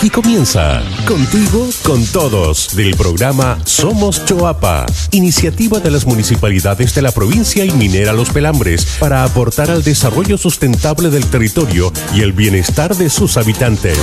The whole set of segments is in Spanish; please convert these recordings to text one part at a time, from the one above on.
Aquí comienza Contigo con Todos del programa Somos Choapa, iniciativa de las municipalidades de la provincia y minera Los Pelambres para aportar al desarrollo sustentable del territorio y el bienestar de sus habitantes.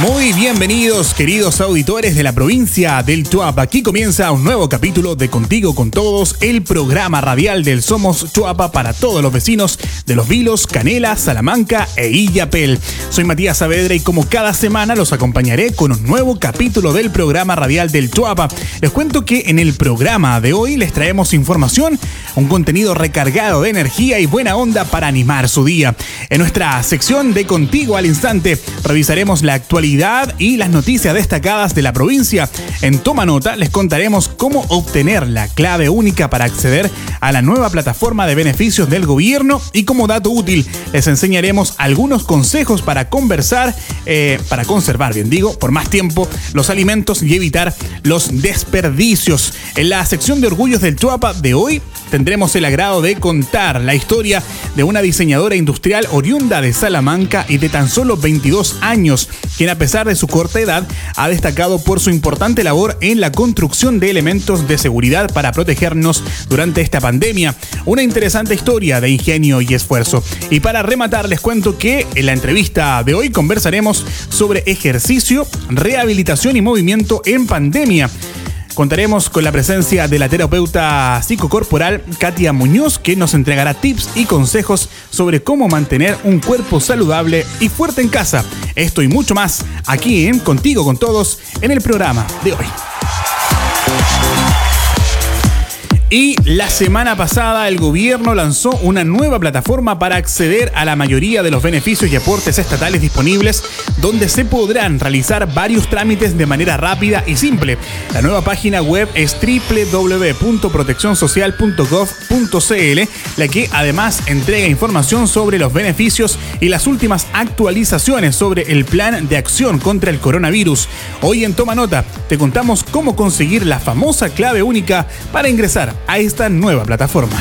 Muy bienvenidos, queridos auditores de la provincia del Chuapa. Aquí comienza un nuevo capítulo de Contigo con Todos, el programa radial del Somos Chuapa para todos los vecinos de Los Vilos, Canela, Salamanca e Illapel. Soy Matías Saavedra y como cada semana los acompañaré con un nuevo capítulo del programa radial del Chuapa. Les cuento que en el programa de hoy les traemos información, un contenido recargado de energía y buena onda para animar su día. En nuestra sección de Contigo al Instante revisaremos la actualidad y las noticias destacadas de la provincia. En Toma Nota les contaremos cómo obtener la clave única para acceder a la nueva plataforma de beneficios del gobierno y como dato útil les enseñaremos algunos consejos para conversar, eh, para conservar, bien digo, por más tiempo los alimentos y evitar los desperdicios. En la sección de orgullos del Chuapa de hoy tendremos el agrado de contar la historia de una diseñadora industrial oriunda de Salamanca y de tan solo 22 años, quien a pesar de su corta edad ha destacado por su importante labor en la construcción de elementos de seguridad para protegernos durante esta pandemia. Una interesante historia de ingenio y esfuerzo. Y para rematar les cuento que en la entrevista de hoy conversaremos sobre ejercicio, rehabilitación y movimiento en pandemia. Contaremos con la presencia de la terapeuta psicocorporal Katia Muñoz, que nos entregará tips y consejos sobre cómo mantener un cuerpo saludable y fuerte en casa. Esto y mucho más aquí en Contigo con Todos en el programa de hoy. Y la semana pasada el gobierno lanzó una nueva plataforma para acceder a la mayoría de los beneficios y aportes estatales disponibles, donde se podrán realizar varios trámites de manera rápida y simple. La nueva página web es www.proteccionsocial.gov.cl, la que además entrega información sobre los beneficios y las últimas actualizaciones sobre el plan de acción contra el coronavirus. Hoy en Toma Nota te contamos cómo conseguir la famosa clave única para ingresar a esta nueva plataforma.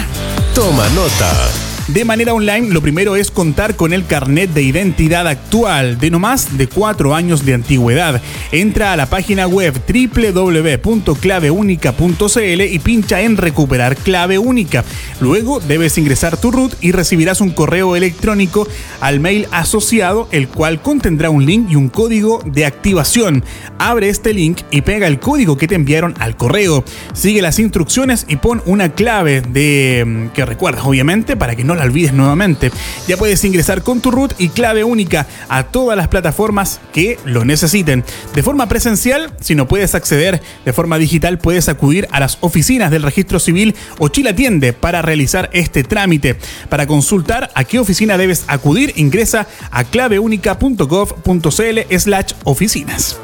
Toma nota. De manera online, lo primero es contar con el carnet de identidad actual de no más de cuatro años de antigüedad. Entra a la página web www.claveunica.cl y pincha en recuperar clave única. Luego debes ingresar tu root y recibirás un correo electrónico al mail asociado, el cual contendrá un link y un código de activación. Abre este link y pega el código que te enviaron al correo. Sigue las instrucciones y pon una clave de mm, que recuerdas, obviamente, para que no la olvides nuevamente. Ya puedes ingresar con tu root y clave única a todas las plataformas que lo necesiten. De forma presencial, si no puedes acceder de forma digital, puedes acudir a las oficinas del registro civil o Chile Atiende para realizar este trámite. Para consultar a qué oficina debes acudir, ingresa a claveunica.gov.cl slash oficinas.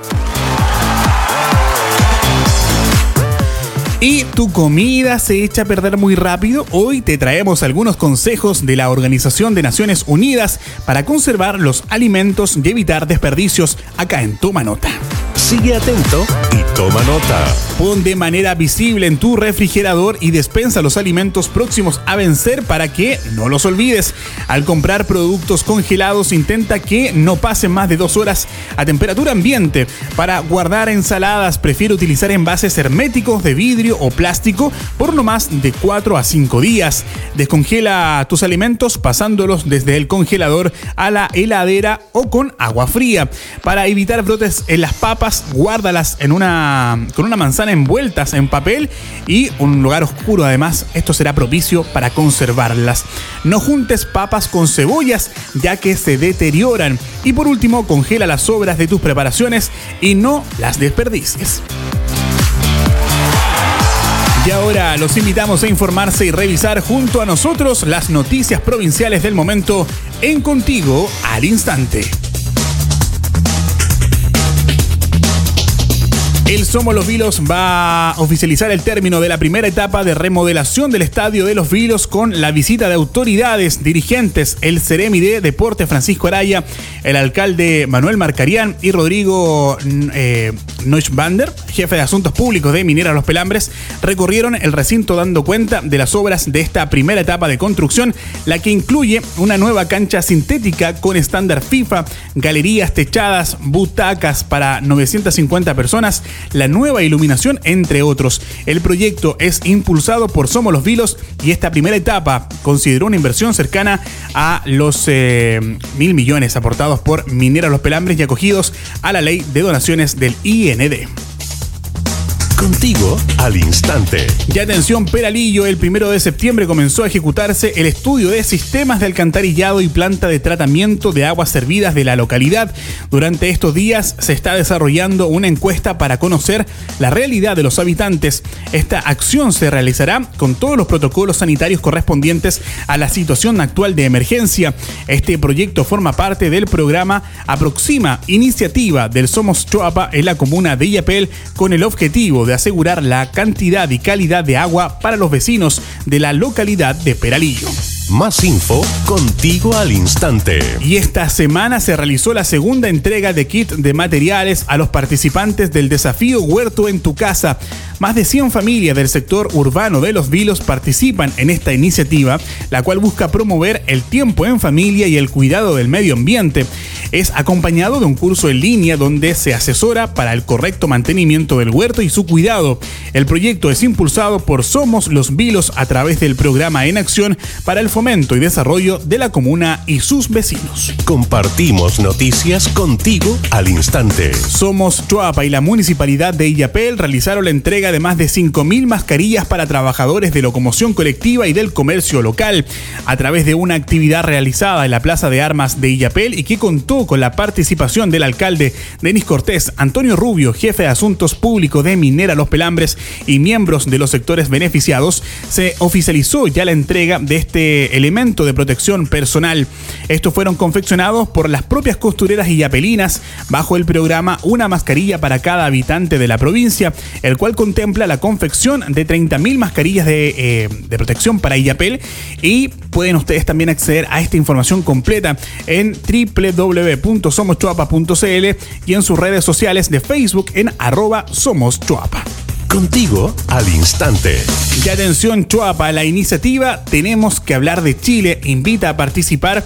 Y tu comida se echa a perder muy rápido, hoy te traemos algunos consejos de la Organización de Naciones Unidas para conservar los alimentos y evitar desperdicios acá en Toma Nota. Sigue atento y toma nota. Pon de manera visible en tu refrigerador y despensa los alimentos próximos a vencer para que no los olvides. Al comprar productos congelados, intenta que no pasen más de dos horas a temperatura ambiente. Para guardar ensaladas, prefiero utilizar envases herméticos de vidrio o plástico por no más de 4 a 5 días. Descongela tus alimentos pasándolos desde el congelador a la heladera o con agua fría. Para evitar brotes en las papas, guárdalas en una, con una manzana envueltas en papel y un lugar oscuro además. Esto será propicio para conservarlas. No juntes papas con cebollas ya que se deterioran. Y por último, congela las sobras de tus preparaciones y no las desperdicies. Y ahora los invitamos a informarse y revisar junto a nosotros las noticias provinciales del momento en Contigo al Instante. El Somos los Vilos va a oficializar el término de la primera etapa de remodelación del estadio de los Vilos con la visita de autoridades, dirigentes, el Ceremi de Deporte Francisco Araya, el alcalde Manuel Marcarián y Rodrigo mm, eh, Neuschbander, jefe de asuntos públicos de Minera Los Pelambres, recorrieron el recinto dando cuenta de las obras de esta primera etapa de construcción, la que incluye una nueva cancha sintética con estándar FIFA, galerías techadas, butacas para 950 personas, la nueva iluminación, entre otros. El proyecto es impulsado por Somos los Vilos y esta primera etapa consideró una inversión cercana a los eh, mil millones aportados por Minera Los Pelambres y acogidos a la ley de donaciones del IND. Contigo al instante. Y atención, Peralillo, el primero de septiembre comenzó a ejecutarse el estudio de sistemas de alcantarillado y planta de tratamiento de aguas servidas de la localidad. Durante estos días se está desarrollando una encuesta para conocer la realidad de los habitantes. Esta acción se realizará con todos los protocolos sanitarios correspondientes a la situación actual de emergencia. Este proyecto forma parte del programa Aproxima, iniciativa del Somos Choapa en la comuna de Illapel con el objetivo de asegurar la cantidad y calidad de agua para los vecinos de la localidad de Peralillo. Más info contigo al instante. Y esta semana se realizó la segunda entrega de kit de materiales a los participantes del desafío Huerto en tu casa. Más de 100 familias del sector urbano de Los Vilos participan en esta iniciativa, la cual busca promover el tiempo en familia y el cuidado del medio ambiente. Es acompañado de un curso en línea donde se asesora para el correcto mantenimiento del huerto y su cuidado. El proyecto es impulsado por Somos Los Vilos a través del programa En Acción para el fomento y desarrollo de la comuna y sus vecinos. Compartimos noticias contigo al instante. Somos Chuapa y la municipalidad de Illapel realizaron la entrega de más de 5.000 mascarillas para trabajadores de locomoción colectiva y del comercio local a través de una actividad realizada en la Plaza de Armas de Illapel y que contó con la participación del alcalde Denis Cortés, Antonio Rubio, jefe de asuntos públicos de Minera Los Pelambres y miembros de los sectores beneficiados, se oficializó ya la entrega de este elemento de protección personal. Estos fueron confeccionados por las propias costureras illapelinas bajo el programa Una mascarilla para cada habitante de la provincia, el cual contempla la confección de 30.000 mascarillas de, eh, de protección para Illapel y pueden ustedes también acceder a esta información completa en www.somoschuapa.cl y en sus redes sociales de Facebook en arroba Somos. Contigo al instante. Y atención Chuapa, la iniciativa Tenemos que hablar de Chile invita a participar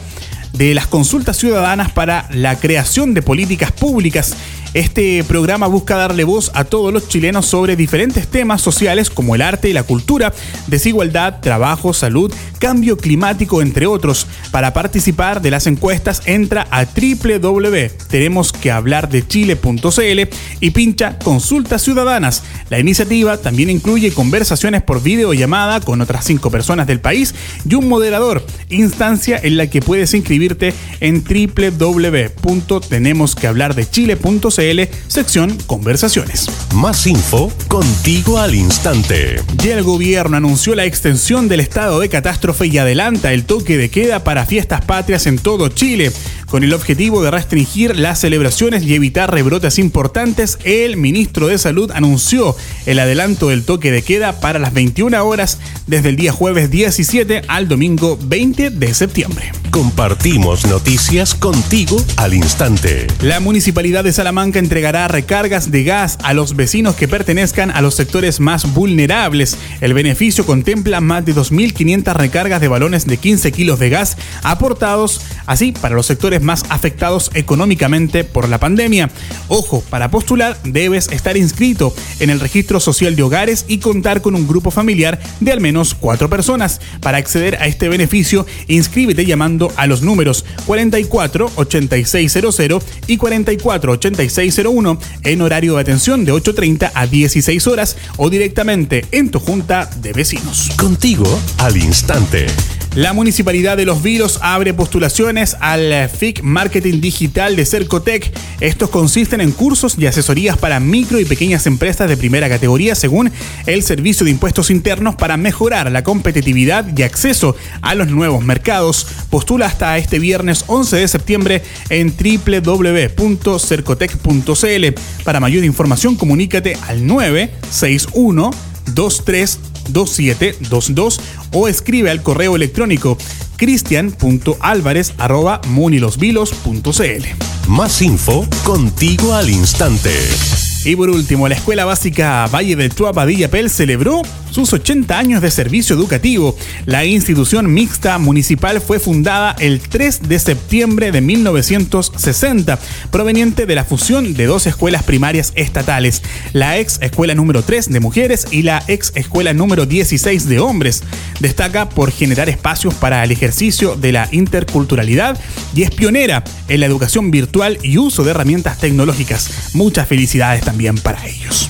de las consultas ciudadanas para la creación de políticas públicas este programa busca darle voz a todos los chilenos sobre diferentes temas sociales como el arte y la cultura, desigualdad, trabajo, salud, cambio climático, entre otros. Para participar de las encuestas entra a www.tenemosquehablardechile.cl y pincha Consultas Ciudadanas. La iniciativa también incluye conversaciones por videollamada con otras cinco personas del país y un moderador, instancia en la que puedes inscribirte en www.tenemosquehablardechile.cl sección Conversaciones. Más info contigo al instante. Ya el gobierno anunció la extensión del estado de catástrofe y adelanta el toque de queda para fiestas patrias en todo Chile. Con el objetivo de restringir las celebraciones y evitar rebrotes importantes, el ministro de Salud anunció el adelanto del toque de queda para las 21 horas desde el día jueves 17 al domingo 20 de septiembre. Compartimos noticias contigo al instante. La municipalidad de Salamanca entregará recargas de gas a los vecinos que pertenezcan a los sectores más vulnerables. El beneficio contempla más de 2.500 recargas de balones de 15 kilos de gas aportados así para los sectores más afectados económicamente por la pandemia. Ojo, para postular debes estar inscrito en el registro social de hogares y contar con un grupo familiar de al menos cuatro personas. Para acceder a este beneficio, inscríbete llamando a los números 44 8600 y 44 8601 en horario de atención de 8.30 a 16 horas o directamente en tu junta de vecinos. Contigo al instante. La Municipalidad de Los Vilos abre postulaciones al FIC Marketing Digital de Cercotec. Estos consisten en cursos y asesorías para micro y pequeñas empresas de primera categoría según el Servicio de Impuestos Internos para mejorar la competitividad y acceso a los nuevos mercados. Postula hasta este viernes 11 de septiembre en www.cercotec.cl. Para mayor información comunícate al 961 23 2722 o escribe al correo electrónico cristian.alvarez.munilosvilos.cl. Más info contigo al instante. Y por último, la Escuela Básica Valle del Tuapa Villapel celebró sus 80 años de servicio educativo. La institución mixta municipal fue fundada el 3 de septiembre de 1960, proveniente de la fusión de dos escuelas primarias estatales, la ex escuela número 3 de mujeres y la ex escuela número 16 de hombres. Destaca por generar espacios para el ejercicio de la interculturalidad y es pionera en la educación virtual y uso de herramientas tecnológicas. Muchas felicidades también para ellos.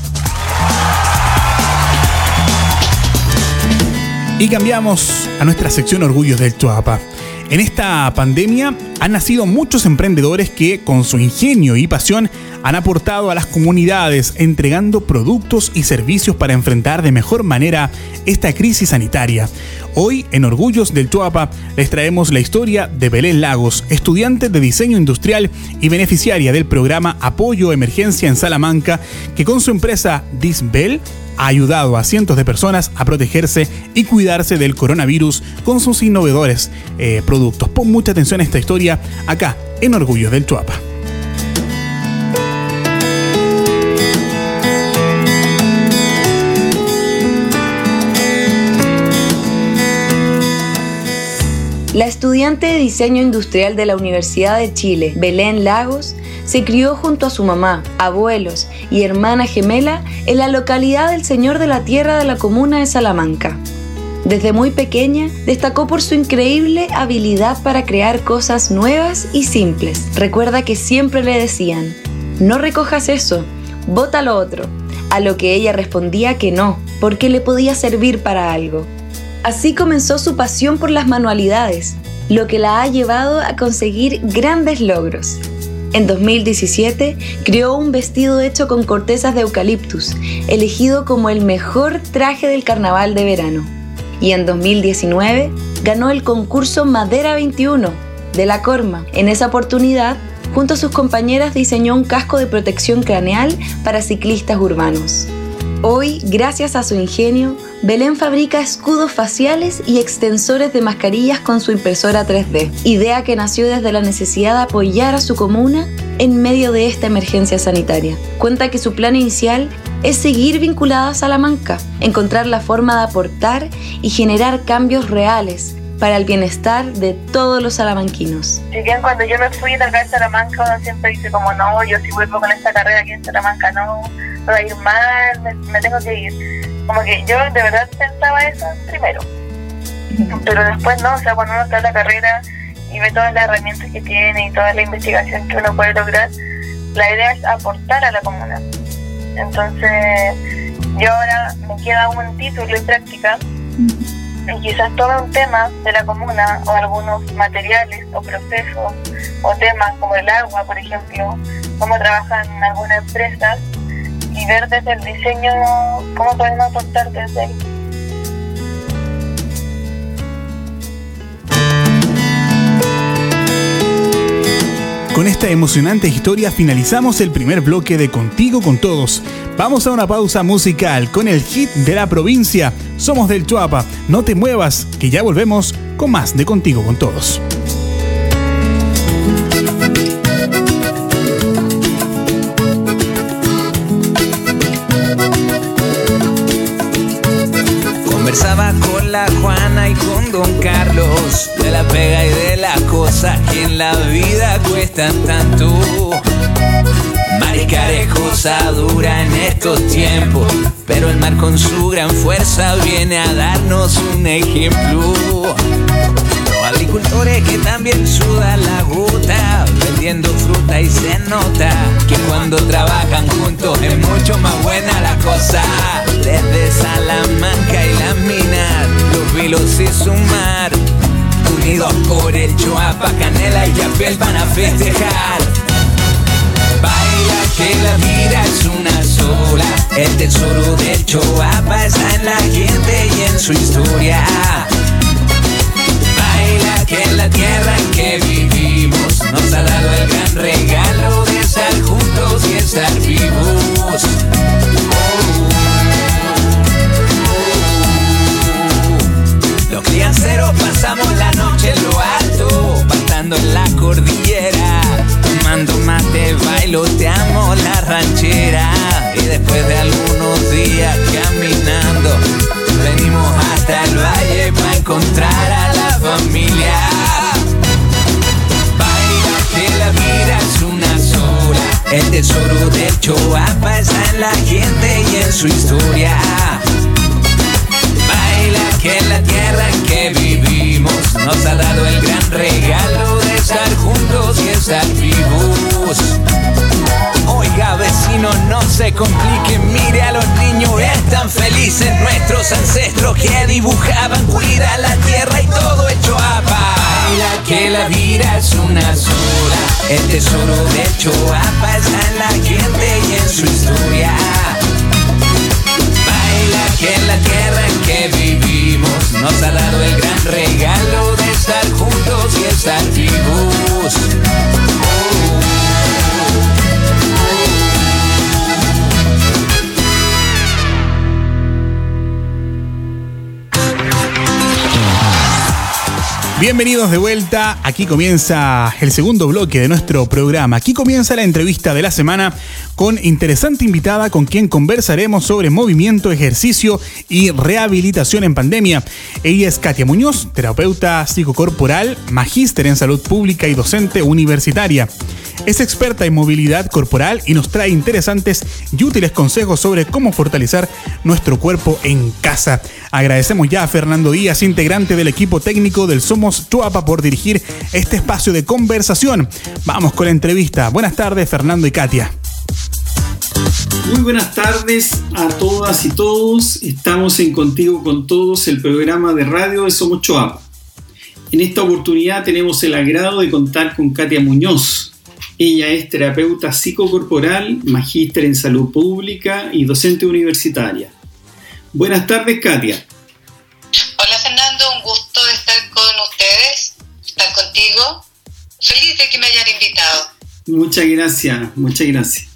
Y cambiamos a nuestra sección Orgullos del Chuapa. En esta pandemia han nacido muchos emprendedores que con su ingenio y pasión han aportado a las comunidades entregando productos y servicios para enfrentar de mejor manera esta crisis sanitaria. Hoy en Orgullos del Chuapa les traemos la historia de Belén Lagos, estudiante de diseño industrial y beneficiaria del programa Apoyo Emergencia en Salamanca, que con su empresa Disbel ha ayudado a cientos de personas a protegerse y cuidarse del coronavirus con sus innovadores eh, productos. Pon mucha atención a esta historia acá en Orgullo del Chuapa. La estudiante de diseño industrial de la Universidad de Chile, Belén Lagos, se crió junto a su mamá, abuelos y hermana gemela en la localidad del Señor de la Tierra de la comuna de Salamanca. Desde muy pequeña destacó por su increíble habilidad para crear cosas nuevas y simples. Recuerda que siempre le decían, no recojas eso, bota lo otro, a lo que ella respondía que no, porque le podía servir para algo. Así comenzó su pasión por las manualidades, lo que la ha llevado a conseguir grandes logros. En 2017 creó un vestido hecho con cortezas de eucaliptus, elegido como el mejor traje del carnaval de verano. Y en 2019 ganó el concurso Madera 21 de la Corma. En esa oportunidad, junto a sus compañeras diseñó un casco de protección craneal para ciclistas urbanos. Hoy, gracias a su ingenio, Belén fabrica escudos faciales y extensores de mascarillas con su impresora 3D, idea que nació desde la necesidad de apoyar a su comuna en medio de esta emergencia sanitaria. Cuenta que su plan inicial es seguir vinculada a Salamanca, encontrar la forma de aportar y generar cambios reales para el bienestar de todos los salamanquinos. Si bien cuando yo me fui de acá a Salamanca, uno siempre dice como no, yo si vuelvo con esta carrera aquí en Salamanca no, me va a ir mal, me tengo que ir como que yo de verdad pensaba eso primero. Pero después no, o sea, cuando uno está en la carrera y ve todas las herramientas que tiene y toda la investigación que uno puede lograr, la idea es aportar a la comuna. Entonces, yo ahora me queda un título en práctica y quizás todo un tema de la comuna o algunos materiales o procesos o temas como el agua, por ejemplo, cómo trabajan algunas empresas y ver desde el diseño cómo podemos aportar desde ahí. Con esta emocionante historia finalizamos el primer bloque de Contigo con Todos. Vamos a una pausa musical con el hit de la provincia. Somos del Chuapa. No te muevas, que ya volvemos con más de Contigo con Todos. La Juana y con Don Carlos de la pega y de las cosas que en la vida cuestan tanto. Maricar es cosa dura en estos tiempos, pero el mar con su gran fuerza viene a darnos un ejemplo. Agricultores que también sudan la gota, vendiendo fruta y se nota que cuando trabajan juntos es mucho más buena la cosa. Desde Salamanca y las minas, los vilos y su mar unidos por el Choapa, Canela y Yapel van a festejar. Baila que la vida es una sola, el tesoro del Choapa está en la gente y en su historia. Baila que en la tierra en que vivimos su historia. Baila que la tierra que vivimos nos ha dado el gran regalo de estar juntos y estar vivos. Oiga vecino, no se complique, mire a los niños, están felices nuestros ancestros que dibujaban, cuida la tierra y todo hecho a Baila que la vida es una sola, el tesoro de Choapa está en la gente y en su Bienvenidos de vuelta. Aquí comienza el segundo bloque de nuestro programa. Aquí comienza la entrevista de la semana con interesante invitada con quien conversaremos sobre movimiento, ejercicio y rehabilitación en pandemia. Ella es Katia Muñoz, terapeuta psicocorporal, magíster en salud pública y docente universitaria. Es experta en movilidad corporal y nos trae interesantes y útiles consejos sobre cómo fortalecer nuestro cuerpo en casa. Agradecemos ya a Fernando Díaz, integrante del equipo técnico del Somos Chuapa, por dirigir este espacio de conversación. Vamos con la entrevista. Buenas tardes, Fernando y Katia. Muy buenas tardes a todas y todos. Estamos en Contigo con Todos, el programa de radio de Somos Choapa. En esta oportunidad tenemos el agrado de contar con Katia Muñoz. Ella es terapeuta psicocorporal, magíster en salud pública y docente universitaria. Buenas tardes, Katia. Hola, Fernando. Un gusto estar con ustedes, estar contigo. Feliz de que me hayan invitado. Muchas gracias, muchas gracias.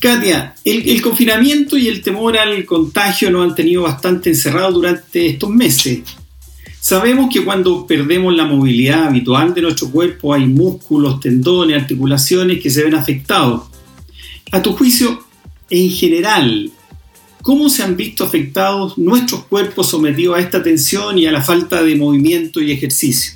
Katia, el, el, confinamiento y el temor al contagio nos han tenido bastante encerrados durante estos meses. Sabemos que cuando perdemos la movilidad habitual de nuestro cuerpo hay músculos, tendones, articulaciones que se ven afectados. A tu juicio, en general, ¿cómo se han visto afectados nuestros cuerpos sometidos a esta tensión y a la falta de movimiento y ejercicio?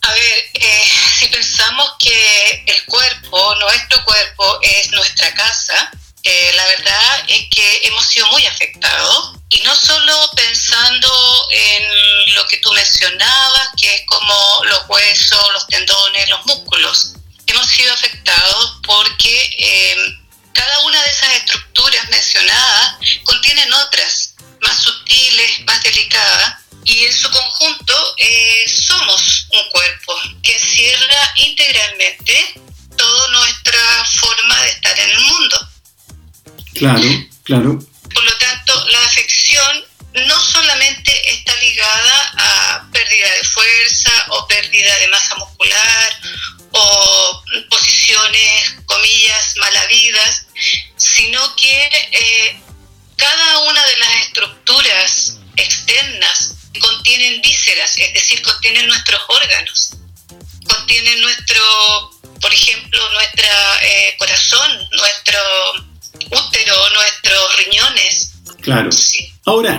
A ver, eh, si pensamos que el cuerpo, nuestro cuerpo, es nuestra casa, eh, la verdad es que hemos sido muy afectados y no solo pensando en lo que tú mencionabas, que es como los huesos, los tendones, los músculos. Hemos sido afectados porque eh, cada una de esas estructuras mencionadas contienen otras Claro, claro.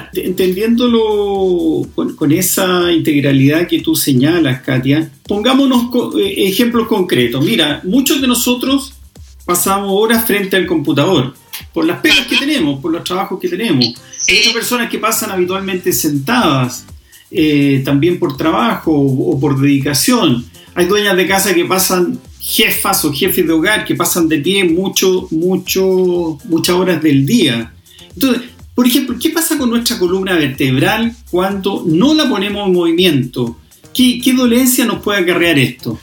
Ahora, entendiéndolo con, esa integralidad que tú señalas, Katia, pongámonos eh, ejemplos concretos. Mira, muchos de nosotros pasamos horas frente al computador por las pegas que tenemos, por los trabajos que tenemos. Hay personas que pasan habitualmente sentadas, eh, también por trabajo o por dedicación. Hay dueñas de casa que pasan jefas o jefes de hogar que pasan de pie mucho, mucho, muchas horas del día. Entonces, por ejemplo, ¿qué pasa con nuestra columna vertebral cuando no la ponemos en movimiento? ¿Qué, dolencia nos puede acarrear esto?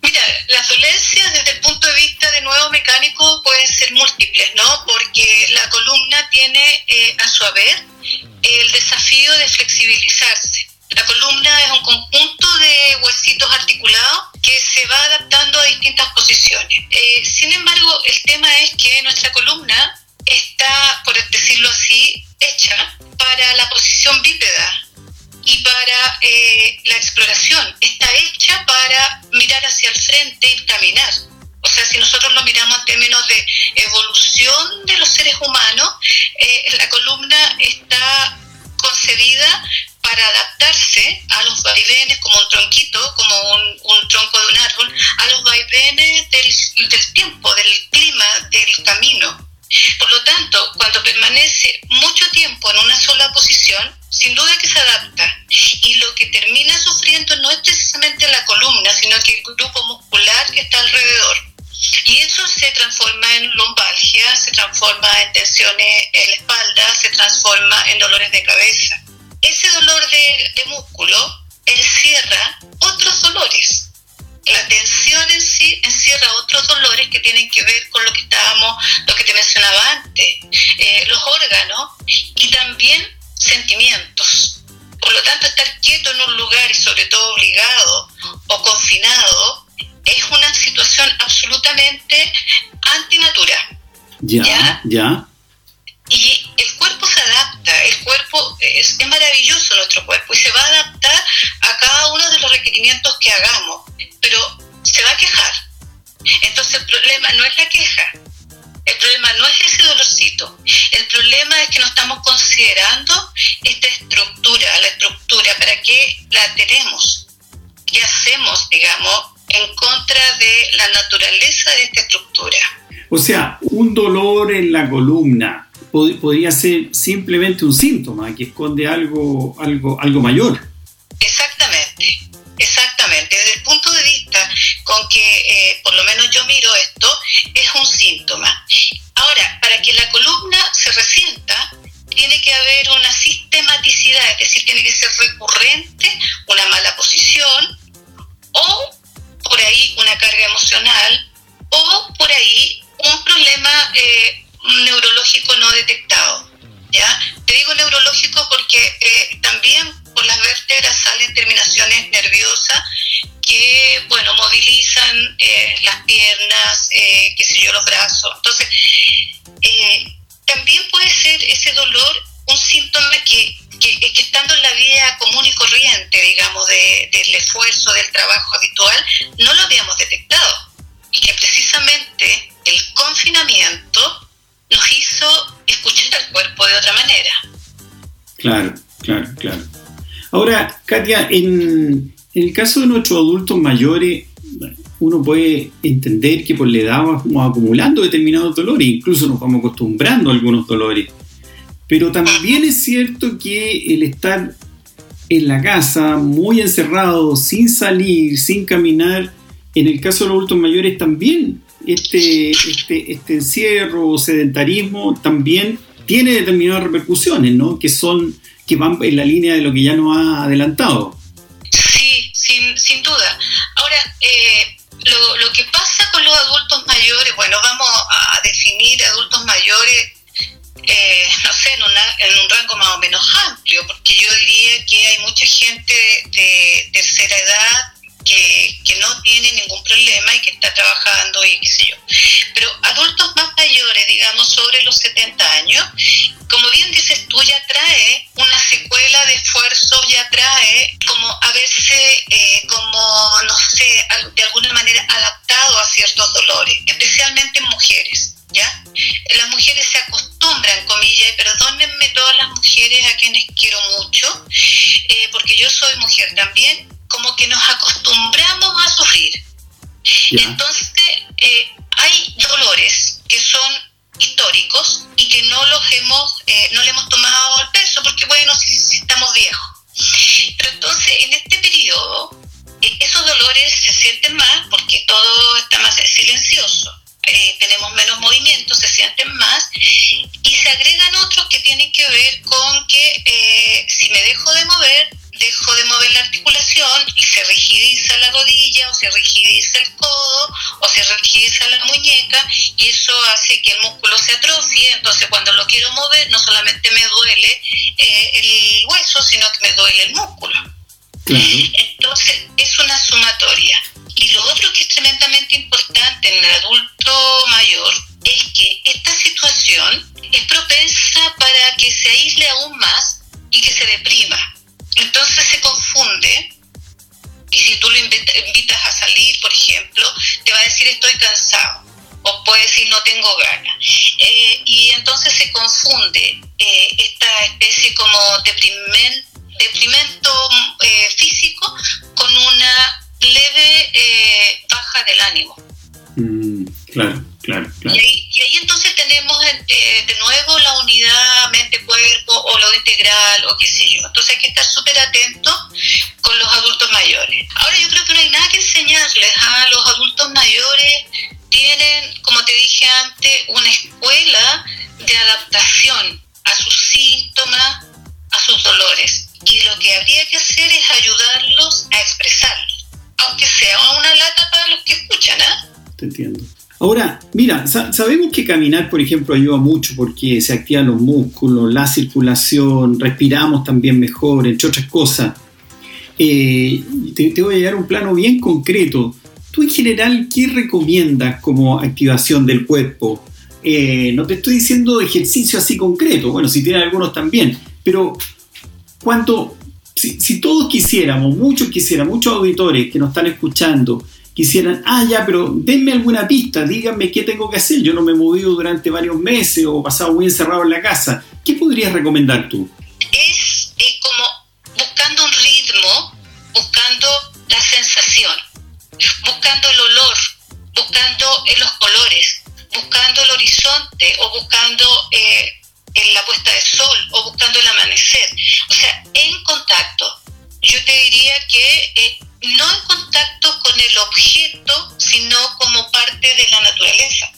Mira, las dolencias desde el punto de vista de nuevo mecánico pueden ser múltiples, ¿no? Porque la columna tiene eh, a su haber el desafío de flexibilizarse. La columna es un conjunto de huesitos articulados que se va adaptando a distintas posiciones. Eh, sin embargo, el tema es que nuestra columna está, por decirlo así, hecha para la posición bípeda y para eh, la exploración. Está hecha para mirar hacia el frente y caminar. O sea, si nosotros lo miramos en términos de evolución de los seres humanos, eh, la columna está concebida para adaptarse a los vaivenes como un tronquito, como un, tronco de un árbol, a los vaivenes en una sola posición, Y el cuerpo se adapta, el cuerpo es, es, maravilloso nuestro cuerpo y se va a adaptar a cada uno de los requerimientos que hagamos, pero se va a quejar. Entonces el problema no es la queja, el problema no es ese dolorcito, el problema es que no estamos considerando esta estructura, la estructura, ¿para qué la tenemos? ¿Qué hacemos, digamos, en contra de la naturaleza de esta estructura? O sea, un dolor en la columna podría ser simplemente un síntoma que esconde algo, algo, algo mayor. Exactamente, exactamente. Desde el punto de vista con que eh, por lo menos yo miro esto, es un síntoma. Ahora, para que la columna se resienta, tiene que haber una sistematicidad, es decir, tiene que ser recurrente una mala posición o por ahí una carga emocional o por ahí un problema eh, neurológico no detectado. ¿ya? Te digo neurológico porque eh, también por las vértebras salen terminaciones nerviosas que, bueno, movilizan eh, las piernas, eh, qué sé yo, los brazos. Entonces, también puede ser ese dolor un síntoma que, que, estando en la vida común y corriente, digamos, de, del esfuerzo, del trabajo habitual, no lo habíamos Claro, claro, claro. Ahora, Katia, en, el caso de nuestros adultos mayores, uno puede entender que por la edad vamos acumulando determinados dolores, incluso nos vamos acostumbrando a algunos dolores. Pero también es cierto que el estar en la casa, muy encerrado, sin salir, sin caminar, en el caso de los adultos mayores también este, este, este encierro o sedentarismo también tiene determinadas repercusiones, ¿no? Que son, que van en la línea de lo que ya nos ha adelantado. Sí, sin, sin duda. Ahora, eh, lo, que pasa con los adultos mayores, bueno, vamos a definir adultos mayores, eh, no sé, en, una, en, un rango más o menos amplio, porque yo diría que hay mucha gente de tercera edad que, no tiene ningún problema y que está trabajando y qué sé yo. Pero adultos más mayores, digamos, sobre los 70 años, duele el músculo. Entonces es una sumatoria. Y lo otro que es tremendamente importante en el adulto sabemos que caminar, por ejemplo, ayuda mucho porque se activan los músculos, la circulación, respiramos también mejor, entre otras cosas. Eh, te, voy a llegar a un plano bien concreto. Tú en general, ¿qué recomiendas como activación del cuerpo? Eh, no te estoy diciendo ejercicio así concreto, bueno, si tienes algunos también, pero cuánto, si, todos quisiéramos, muchos quisieran, muchos auditores que nos están escuchando, quisieran, ah, ya, pero denme alguna pista, díganme qué tengo que hacer. Yo no me he movido durante varios meses o he pasado muy encerrado en la casa. ¿Qué podrías recomendar tú? Es, como buscando un ritmo, buscando la sensación, buscando el olor, buscando eh, los colores, buscando el horizonte o buscando eh, la puesta de sol o buscando el amanecer. O sea, en contacto. Yo te diría que eh, no en contacto con el objeto, sino como parte de la naturaleza.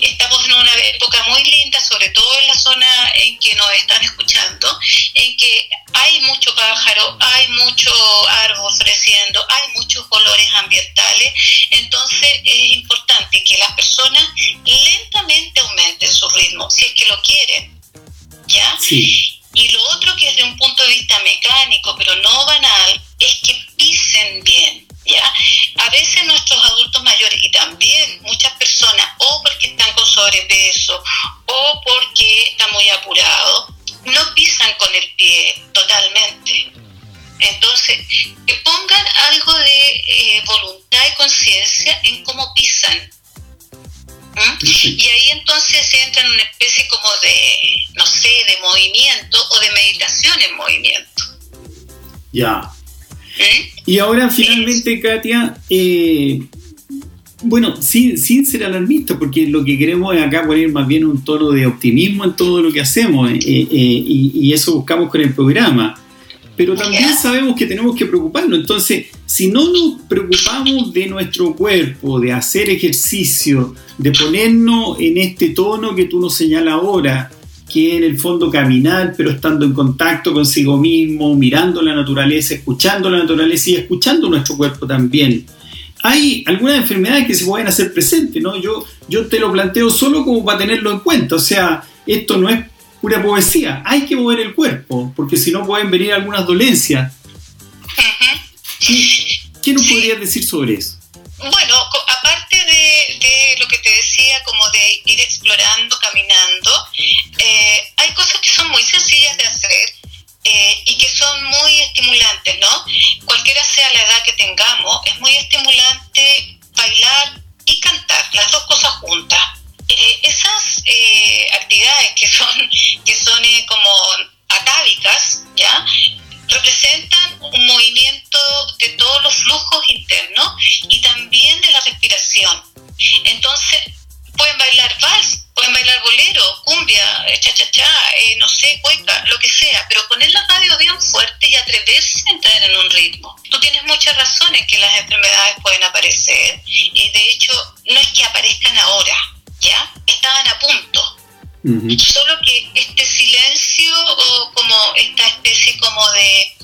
Estamos en una época muy linda, sobre todo en la zona en que nos están escuchando, en que hay mucho pájaro, hay mucho árbol ofreciendo, hay muchos colores ambientales. Entonces es importante que las personas lentamente aumenten su ritmo, si es que lo quieren. ¿Ya? Y lo otro que es de un punto de vista mecánico, pero no banal, es que pisen bien. ¿Ya? A veces nuestros adultos mayores y también muchas personas, o porque están con sobrepeso, o porque están muy apurados, no pisan con el pie totalmente. Entonces, que pongan algo de eh, voluntad y conciencia en cómo pisan. Y ahí entonces se entra en una especie como de, no sé, de movimiento o de meditación en movimiento. Ya. ¿Eh? Y ahora finalmente, Katia, eh, bueno, sin, sin ser alarmista, porque lo que queremos es acá poner más bien un tono de optimismo en todo lo que hacemos, eh, y, y, eso buscamos con el programa. Pero también sabemos que tenemos que preocuparnos. Entonces, si no nos preocupamos de nuestro cuerpo, de hacer ejercicio, de ponernos en este tono que tú nos señalas ahora, que en el fondo caminar, pero estando en contacto consigo mismo, mirando la naturaleza, escuchando la naturaleza y escuchando nuestro cuerpo también. Hay algunas enfermedades que se pueden hacer presentes, ¿no? Yo, yo te lo planteo solo como para tenerlo en cuenta, o sea, esto no es pura poesía, hay que mover el cuerpo, porque si no pueden venir algunas dolencias. ¿Qué, nos podrías decir sobre eso? Bueno, aparte de, lo que te decía, como de ir explorando, caminando, eh, hay cosas que son muy sencillas de hacer eh, y que son muy estimulantes, ¿no? Cualquiera sea la edad que tengamos, es muy estimulante bailar y cantar, las dos cosas juntas. Eh, esas actividades que son, que son como atávicas, ¿ya? Representan un movimiento de todos los flujos internos y también de la respiración. Entonces, pueden bailar vals, pueden bailar bolero, cumbia, cha-cha-cha, eh, no sé, cueca, lo que sea, pero poner la radio bien fuerte y atreverse a entrar en un ritmo. Tú tienes muchas razones que las enfermedades pueden aparecer y de hecho no es que aparezcan ahora, ¿ya? Estaban a punto Solo que este silencio o esta especie como de,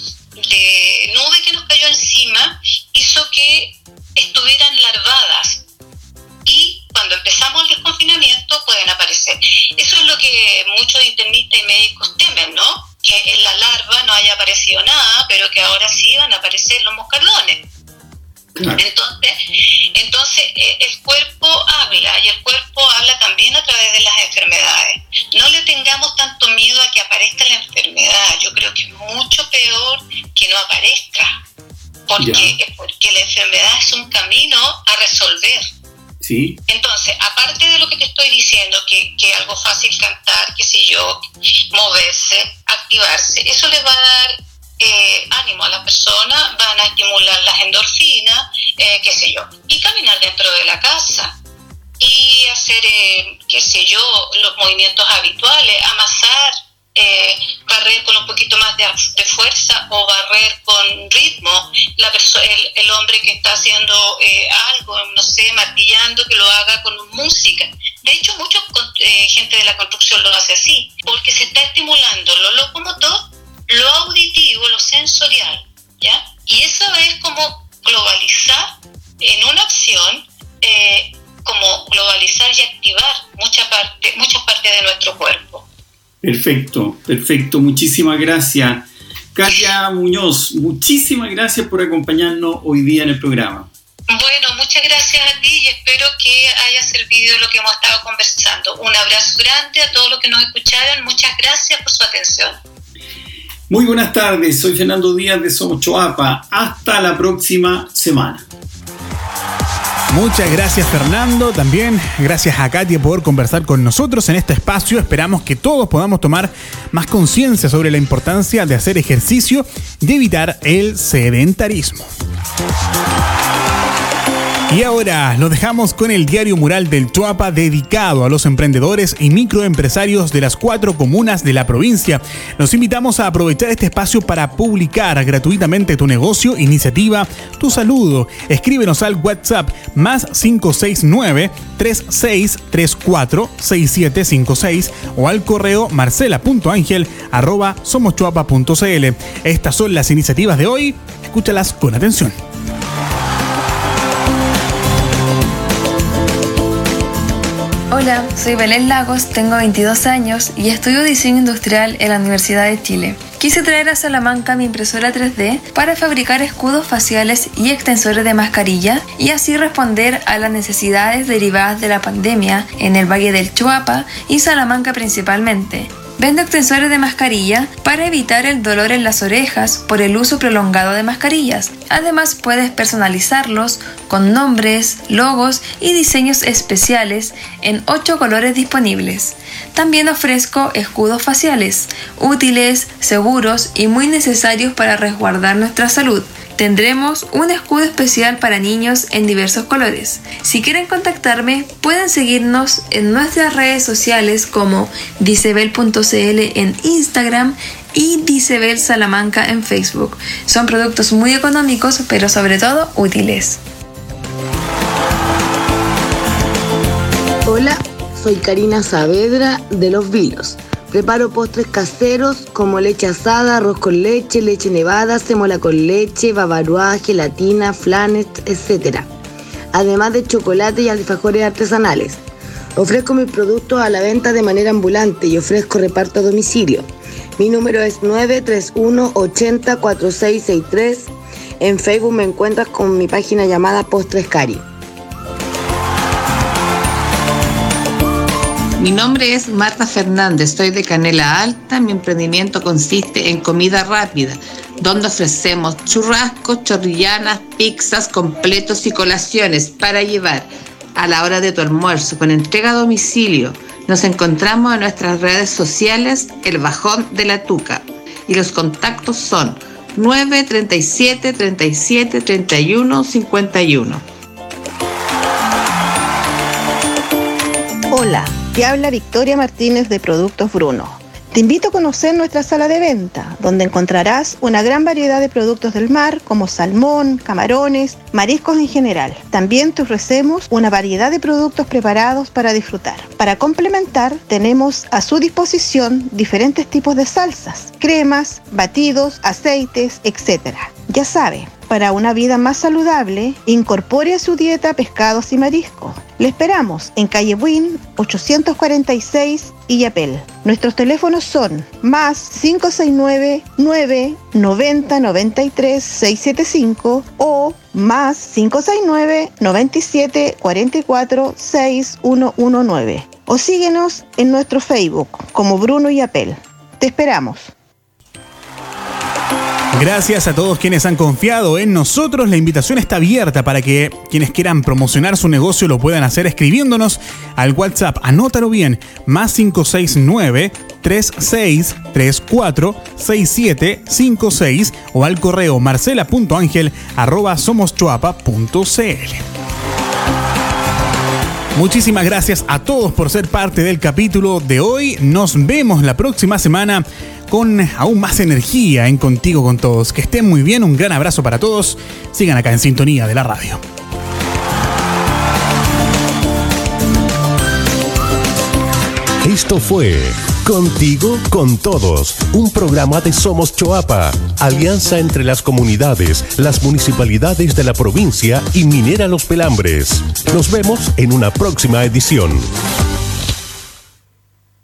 Entonces, aparte de lo que te estoy diciendo, que, que algo fácil cantar, qué sé yo, moverse, activarse, eso les va a dar eh, ánimo a la persona, van a estimular las endorfinas, eh, qué sé yo, y caminar dentro de la casa y hacer, eh, qué sé yo, los movimientos habituales, amasar, barrer con un poquito más de, fuerza o barrer con ritmo, la el, el, hombre que está haciendo algo, no sé, martillando, que lo haga con música. De hecho, mucha gente de la construcción lo hace así, porque se está estimulando lo locomotor lo auditivo, lo sensorial, ¿ya? Y eso es como globalizar en una acción, eh, como globalizar y activar muchas parte, muchas partes de nuestro cuerpo. Perfecto, perfecto, muchísimas gracias. Katia Muñoz, muchísimas gracias por acompañarnos hoy día en el programa. Bueno, muchas gracias a ti y espero que haya servido lo que hemos estado conversando. Un abrazo grande a todos los que nos escucharon. Muchas gracias por su atención. Muy buenas tardes, soy Fernando Díaz de Somos Choapa. Hasta la próxima semana. Muchas gracias Fernando, también gracias a Katia por conversar con nosotros en este espacio. Esperamos que todos podamos tomar más conciencia sobre la importancia de hacer ejercicio y evitar el sedentarismo. Y ahora lo dejamos con el diario mural del Chuapa dedicado a los emprendedores y microempresarios de las cuatro comunas de la provincia. Nos invitamos a aprovechar este espacio para publicar gratuitamente tu negocio, iniciativa, tu saludo. Escríbenos al WhatsApp más 569 3634 6756 o al correo marcela.angel arroba somoschuapa.cl. Estas son las iniciativas de hoy. Escúchalas con atención. Hola, soy Belén Lagos, tengo 22 años y estudio diseño industrial en la Universidad de Chile. Quise traer a Salamanca mi impresora 3D para fabricar escudos faciales y extensores de mascarilla y así responder a las necesidades derivadas de la pandemia en el Valle del Chuapa y Salamanca principalmente. Vendo extensores de mascarilla para evitar el dolor en las orejas por el uso prolongado de mascarillas. Además puedes personalizarlos con nombres, logos y diseños especiales en 8 colores disponibles. También ofrezco escudos faciales, útiles, seguros y muy necesarios para resguardar nuestra salud tendremos un escudo especial para niños en diversos colores. Si quieren contactarme, pueden seguirnos en nuestras redes sociales como dicebel.cl en Instagram y Dicebel Salamanca en Facebook. Son productos muy económicos, pero sobre todo útiles. Hola, soy Karina Saavedra de Los Vilos Preparo postres caseros como leche asada, arroz con leche, leche nevada, semola con leche, bavaroa, gelatina, flanes, etc. Además de chocolate y alfajores artesanales. Ofrezco mis productos a la venta de manera ambulante y ofrezco reparto a domicilio. Mi número es 931 80 4663. En Facebook me encuentras con mi página llamada Postres Cari. Mi nombre es Marta Fernández, soy de Canela Alta. Mi emprendimiento consiste en comida rápida, donde ofrecemos churrascos, chorrillanas, pizzas, completos y colaciones para llevar a la hora de tu almuerzo con entrega a domicilio. Nos encontramos en nuestras redes sociales El Bajón de la Tuca y los contactos son 937 37 31 51. Hola te habla Victoria Martínez de Productos Bruno. Te invito a conocer nuestra sala de venta, donde encontrarás una gran variedad de productos del mar como salmón, camarones, mariscos en general. También te ofrecemos una variedad de productos preparados para disfrutar. Para complementar, tenemos a su disposición diferentes tipos de salsas, cremas, batidos, aceites, etc. Ya sabe, para una vida más saludable, incorpore a su dieta pescados y mariscos. Le esperamos en calle Win 846 Illapel. Nuestros teléfonos son más 569 9 90 93 675 o más 569 97 44 6119. O síguenos en nuestro Facebook como Bruno y Apel. Te esperamos. Gracias a todos quienes han confiado en nosotros. La invitación está abierta para que quienes quieran promocionar su negocio lo puedan hacer escribiéndonos al WhatsApp. Anótalo bien, más 569 3634 6756 o al correo marcela.angel. Muchísimas gracias a todos por ser parte del capítulo de hoy. Nos vemos la próxima semana con aún más energía en Contigo con Todos. Que estén muy bien, un gran abrazo para todos. Sigan acá en sintonía de la radio. Esto fue Contigo con Todos, un programa de Somos Choapa, alianza entre las comunidades, las municipalidades de la provincia y Minera Los Pelambres. Nos vemos en una próxima edición.